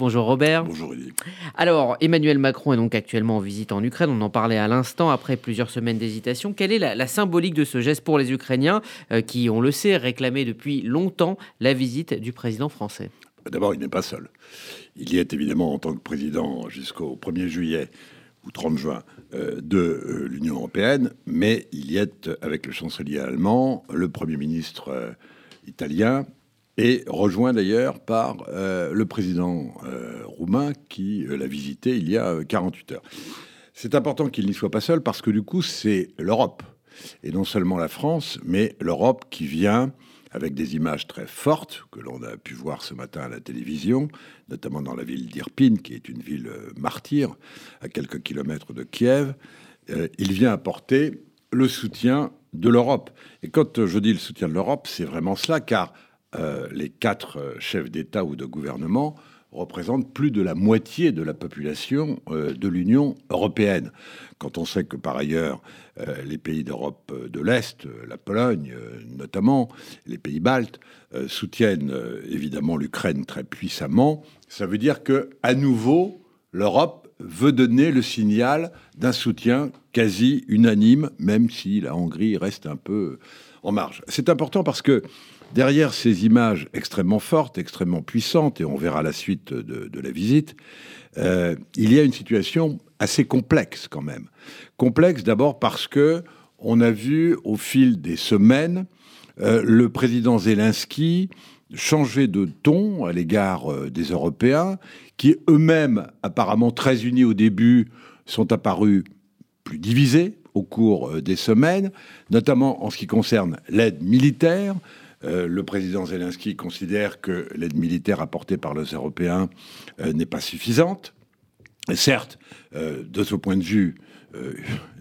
Bonjour Robert. Bonjour Eddie. Alors, Emmanuel Macron est donc actuellement en visite en Ukraine. On en parlait à l'instant après plusieurs semaines d'hésitation. Quelle est la, symbolique de ce geste pour les Ukrainiens euh, qui, on le sait, réclamaient depuis longtemps la visite du président français? D'abord, il n'est pas seul. Il y est évidemment en tant que président jusqu'au 1er juillet ou 30 juin euh, de euh, l'Union européenne, mais il y est avec le chancelier allemand, le Premier ministre italien, et rejoint d'ailleurs par euh, le président euh, roumain qui euh, l'a visité il y a 48 heures. C'est important qu'il n'y soit pas seul parce que du coup, c'est l'Europe, et non seulement la France, mais l'Europe qui vient avec des images très fortes que l'on a pu voir ce matin à la télévision, notamment dans la ville d'Irpin, qui est une ville martyre, à quelques kilomètres de Kiev. il vient apporter le soutien de l'Europe. Et quand je dis le soutien de l'Europe, c'est vraiment cela, car euh, les quatre euh, chefs d'État ou de gouvernement représentent plus de la moitié de la population euh, de l'Union européenne. Quand on sait que par ailleurs les pays d'Europe de l'Est, la Pologne notamment, les pays baltes, soutiennent évidemment l'Ukraine très puissamment, ça veut dire que à nouveau l'Europe veut donner le signal d'un soutien quasi unanime, même si la Hongrie reste un peu en marge. C'est important parce que Derrière ces images extrêmement fortes, extrêmement puissantes, et on verra la suite de, la visite, euh, il y a une situation assez complexe quand même. Complexe d'abord parce que on a vu au fil des semaines euh, le président Zelensky changer de ton à l'égard euh, des Européens, qui eux-mêmes, apparemment très unis au début, sont apparus plus divisés au cours des semaines, notamment en ce qui concerne l'aide militaire, euh, le président Zelensky considère que l'aide militaire apportée par les Européens euh, n'est pas suffisante. certes, euh, de ce point de vue,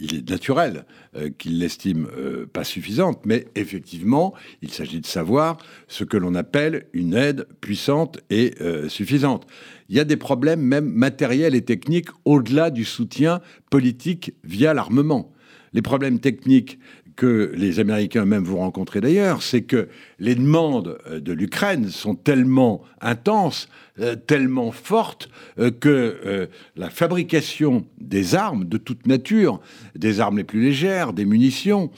il est naturel qu'il l'estime pas suffisante, mais effectivement, il s'agit de savoir ce que l'on appelle une aide puissante et suffisante. Il y a des problèmes même matériels et techniques au-delà du soutien politique via l'armement. Les problèmes techniques que les Américains eux-mêmes vont rencontrer d'ailleurs, c'est que les demandes euh, de l'Ukraine sont tellement intenses, euh, tellement fortes, euh, que la fabrication des armes de toute nature, des armes les plus légères, des munitions,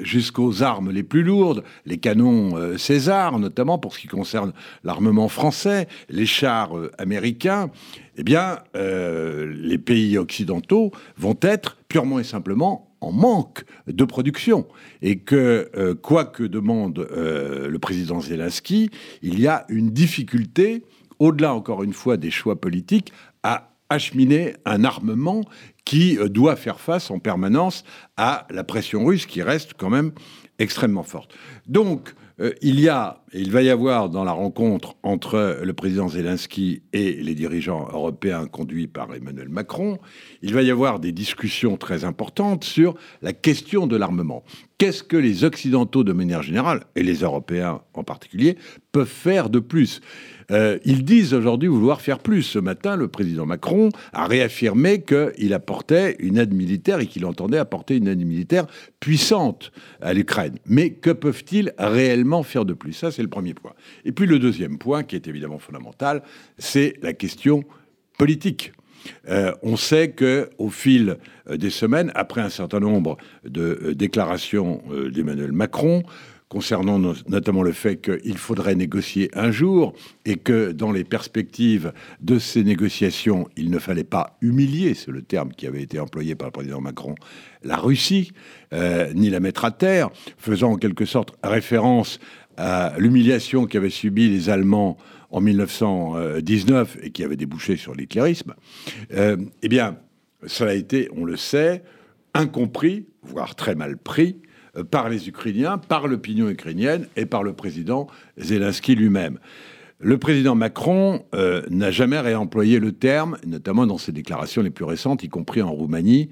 jusqu'aux armes les plus lourdes, les canons César, notamment pour ce qui concerne l'armement français, les chars américains, eh bien, les pays occidentaux vont être purement et simplement en manque de production et que, euh, quoi que demande euh, le président Zelensky, il y a une difficulté, au-delà encore une fois des choix politiques, à acheminer un armement qui euh, doit faire face en permanence à la pression russe qui reste quand même extrêmement forte. Euh, il y a, il va y avoir dans la rencontre entre le président Zelensky et les dirigeants européens conduits par Emmanuel Macron, il va y avoir des discussions très importantes sur la question de l'armement. Qu'est-ce que les Occidentaux, de manière générale, et les Européens en particulier, peuvent faire de plus? Euh, Ils disent aujourd'hui vouloir faire plus. Ce matin, le président Macron a réaffirmé qu'il apportait une aide militaire et qu'il entendait apporter une aide militaire puissante à l'Ukraine. Mais que peuvent-ils réellement faire de plus? Ça, c'est le premier point. Et puis le deuxième point, qui est évidemment fondamental, c'est la question politique. Euh, on sait que au fil euh, des semaines, après un certain nombre de euh, déclarations d'Emmanuel Macron, concernant notamment le fait qu'il faudrait négocier un jour et que dans les perspectives de ces négociations, il ne fallait pas humilier, c'est le terme qui avait été employé par le président Macron, la Russie, ni la mettre à terre, faisant en quelque sorte référence à l'humiliation qu'avaient subi les Allemands en 1919 et qui avait débouché sur l'hitlérisme, euh, eh bien, ça a été, on le sait, incompris, voire très mal pris, euh, par les Ukrainiens, par l'opinion ukrainienne et par le président Zelensky lui-même. Le président Macron euh, n'a jamais réemployé le terme, notamment dans ses déclarations les plus récentes, y compris en Roumanie,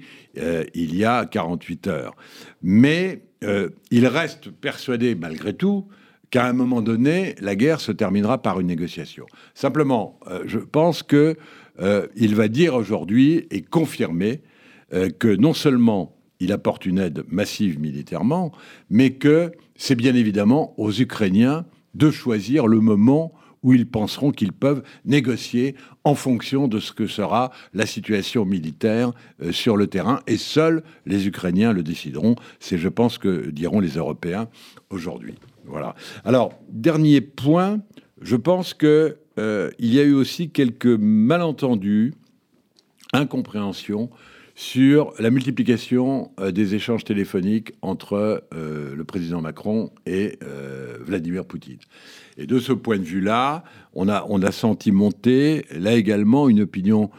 il y a 48 heures. Mais il reste persuadé, malgré tout, qu'à un moment donné, la guerre se terminera par une négociation. Simplement, euh, je pense qu'il euh, va dire aujourd'hui et confirmer euh, que non seulement il apporte une aide massive militairement, mais que c'est bien évidemment aux Ukrainiens de choisir le moment où ils penseront qu'ils peuvent négocier en fonction de ce que sera la situation militaire euh, sur le terrain. Et seuls les Ukrainiens le décideront. C'est, je pense, que diront les Européens aujourd'hui. Voilà. Alors, dernier point, je pense que euh, il y a eu aussi quelques malentendus, incompréhensions sur la multiplication euh, des échanges téléphoniques entre euh, le président Macron et Vladimir Poutine. Et de ce point de vue-là, on a, on a senti monter, là également, une opinion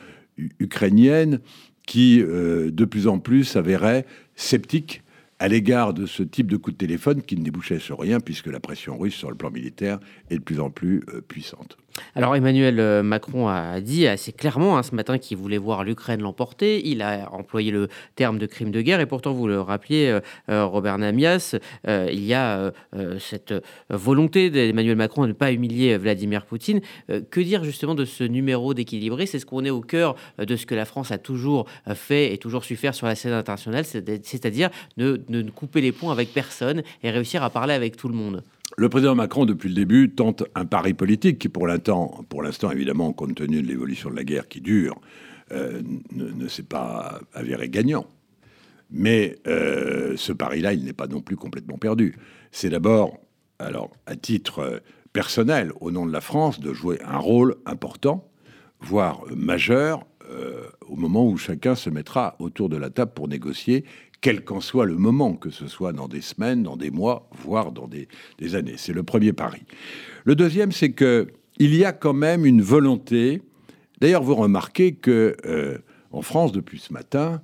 ukrainienne qui, de plus en plus, s'avérait sceptique à l'égard de ce type de coup de téléphone qui ne débouchait sur rien puisque la pression russe sur le plan militaire est de plus en plus puissante. Alors Emmanuel euh, Macron a dit assez clairement hein, ce matin qu'il voulait voir l'Ukraine l'emporter. Il a employé le terme de crime de guerre et pourtant vous le rappeliez, euh, euh, Robert Namias, il y a cette volonté d'Emmanuel Macron de ne pas humilier Vladimir Poutine. que dire justement de ce numéro d'équilibré? C'est ce qu'on est au cœur de ce que la France a toujours fait et toujours su faire sur la scène internationale, c'est-à-dire de ne couper les ponts avec personne et réussir à parler avec tout le monde. Le président Macron, depuis le début, tente un pari politique qui, pour l'instant, évidemment, compte tenu de l'évolution de la guerre qui dure, euh, ne, s'est pas avéré gagnant. Mais euh, ce pari-là, il n'est pas non plus complètement perdu. C'est d'abord, alors, à titre personnel, au nom de la France, de jouer un rôle important, voire majeur, euh, au moment où chacun se mettra autour de la table pour négocier quel qu'en soit le moment, que ce soit dans des semaines, dans des mois, voire dans des, années. C'est le premier pari. Le deuxième, c'est que il y a quand même une volonté. D'ailleurs, vous remarquez que euh, en France, depuis ce matin,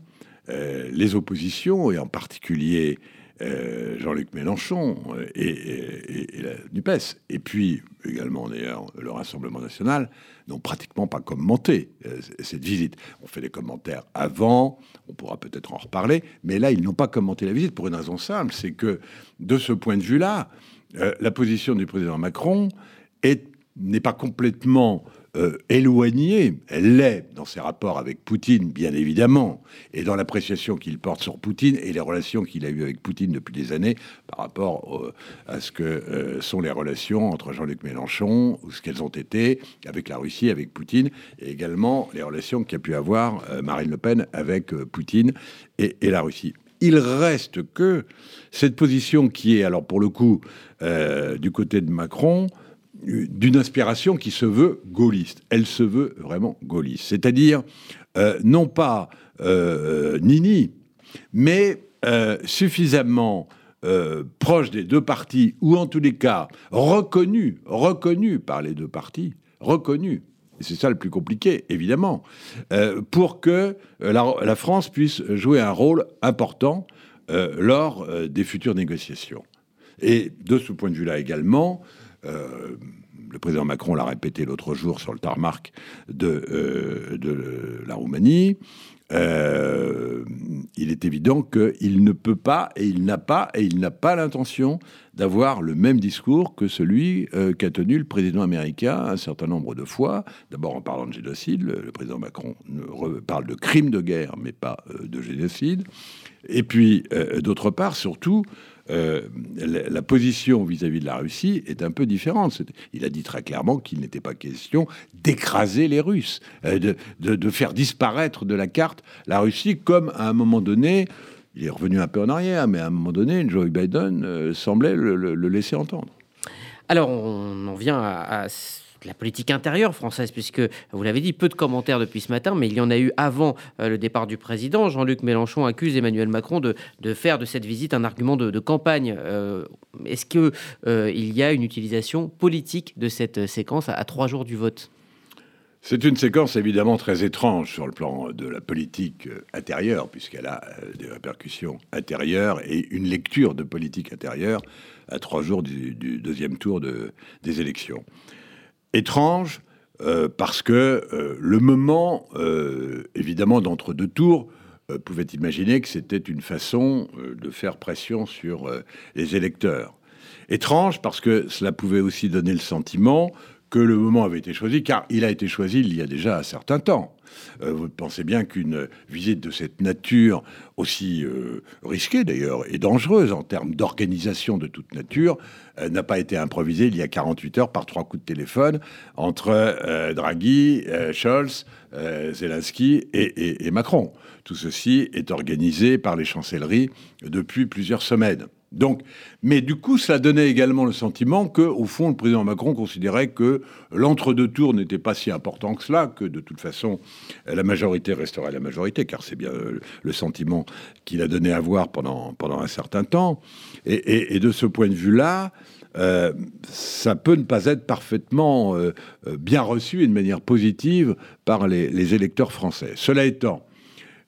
euh, les oppositions, et en particulier euh, Jean-Luc Mélenchon et, la NUPES, et puis également d'ailleurs le Rassemblement national, n'ont pratiquement pas commenté euh, cette visite. On fait des commentaires avant, on pourra peut-être en reparler, mais là, ils n'ont pas commenté la visite pour une raison simple, c'est que de ce point de vue-là, euh, la position du président Macron n'est pas complètement euh, éloignée, elle l'est dans ses rapports avec Poutine, bien évidemment, et dans l'appréciation qu'il porte sur Poutine et les relations qu'il a eues avec Poutine depuis des années par rapport à ce que euh, sont les relations entre Jean-Luc Mélenchon, ou ce qu'elles ont été avec la Russie, avec Poutine, et également les relations qu'a pu avoir euh, Marine Le Pen avec Poutine et, la Russie. Il reste que cette position qui est, alors pour le coup, du côté de Macron, d'une inspiration qui se veut gaulliste. Elle se veut vraiment gaulliste. C'est-à-dire, euh, non pas euh, Nini, mais euh, suffisamment proche des deux partis, ou en tous les cas reconnu, reconnu par les deux partis, reconnu. Et c'est ça le plus compliqué, évidemment, pour que la, la, France puisse jouer un rôle important lors des futures négociations. Et de ce point de vue-là également, euh, le président Macron l'a répété l'autre jour sur le tarmac de, euh, de la Roumanie. Euh, il est évident qu'il ne peut pas et il n'a pas et il n'a pas l'intention d'avoir le même discours que celui qu'a tenu le président américain un certain nombre de fois. D'abord en parlant de génocide, le, président Macron parle de crime de guerre, mais pas de génocide. Et puis d'autre part, surtout, euh, la, position vis-à-vis de la Russie est un peu différente. Il a dit très clairement qu'il n'était pas question d'écraser les Russes, euh, de, faire disparaître de la carte la Russie, comme à un moment donné, il est revenu un peu en arrière, mais à un moment donné, Joe Biden euh, semblait le, laisser entendre. Alors, on en vient à la politique intérieure française, puisque, vous l'avez dit, peu de commentaires depuis ce matin, mais il y en a eu avant euh, le départ du président. Jean-Luc Mélenchon accuse Emmanuel Macron de, faire de cette visite un argument de, campagne. Euh, est-ce qu'il y a une utilisation politique de cette séquence à, trois jours du vote? C'est une séquence évidemment très étrange sur le plan de la politique intérieure, puisqu'elle a des répercussions intérieures et une lecture de politique intérieure à trois jours du, deuxième tour des élections étrange euh, parce que euh, le moment, euh, évidemment, d'entre deux tours, pouvait imaginer que c'était une façon de faire pression sur les électeurs. Étrange parce que cela pouvait aussi donner le sentiment que le moment avait été choisi, car il a été choisi il y a déjà un certain temps. Euh, vous pensez bien qu'une visite de cette nature, aussi euh, risquée d'ailleurs et dangereuse en termes d'organisation de toute nature, euh, n'a pas été improvisée il y a 48 heures par trois coups de téléphone entre Draghi, Scholz, Zelensky et Macron. Tout ceci est organisé par les chancelleries depuis plusieurs semaines. Donc, mais du coup, ça donnait également le sentiment que, au fond, le président Macron considérait que l'entre-deux tours n'était pas si important que cela, que de toute façon, la majorité resterait la majorité, car c'est bien le sentiment qu'il a donné à voir pendant, pendant un certain temps. Et, de ce point de vue-là, euh, ça peut ne pas être parfaitement euh, bien reçu et de manière positive par les électeurs français. Cela étant,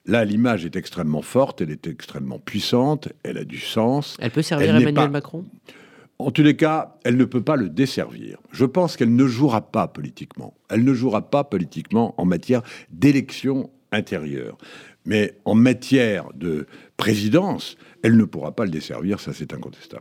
Là, l'image est extrêmement forte, elle est extrêmement puissante, elle a du sens. Elle peut servir Emmanuel Macron? En tous les cas, elle ne peut pas le desservir. Je pense qu'elle ne jouera pas politiquement. Elle ne jouera pas politiquement en matière d'élection intérieure. Mais en matière de présidence, elle ne pourra pas le desservir, ça c'est incontestable.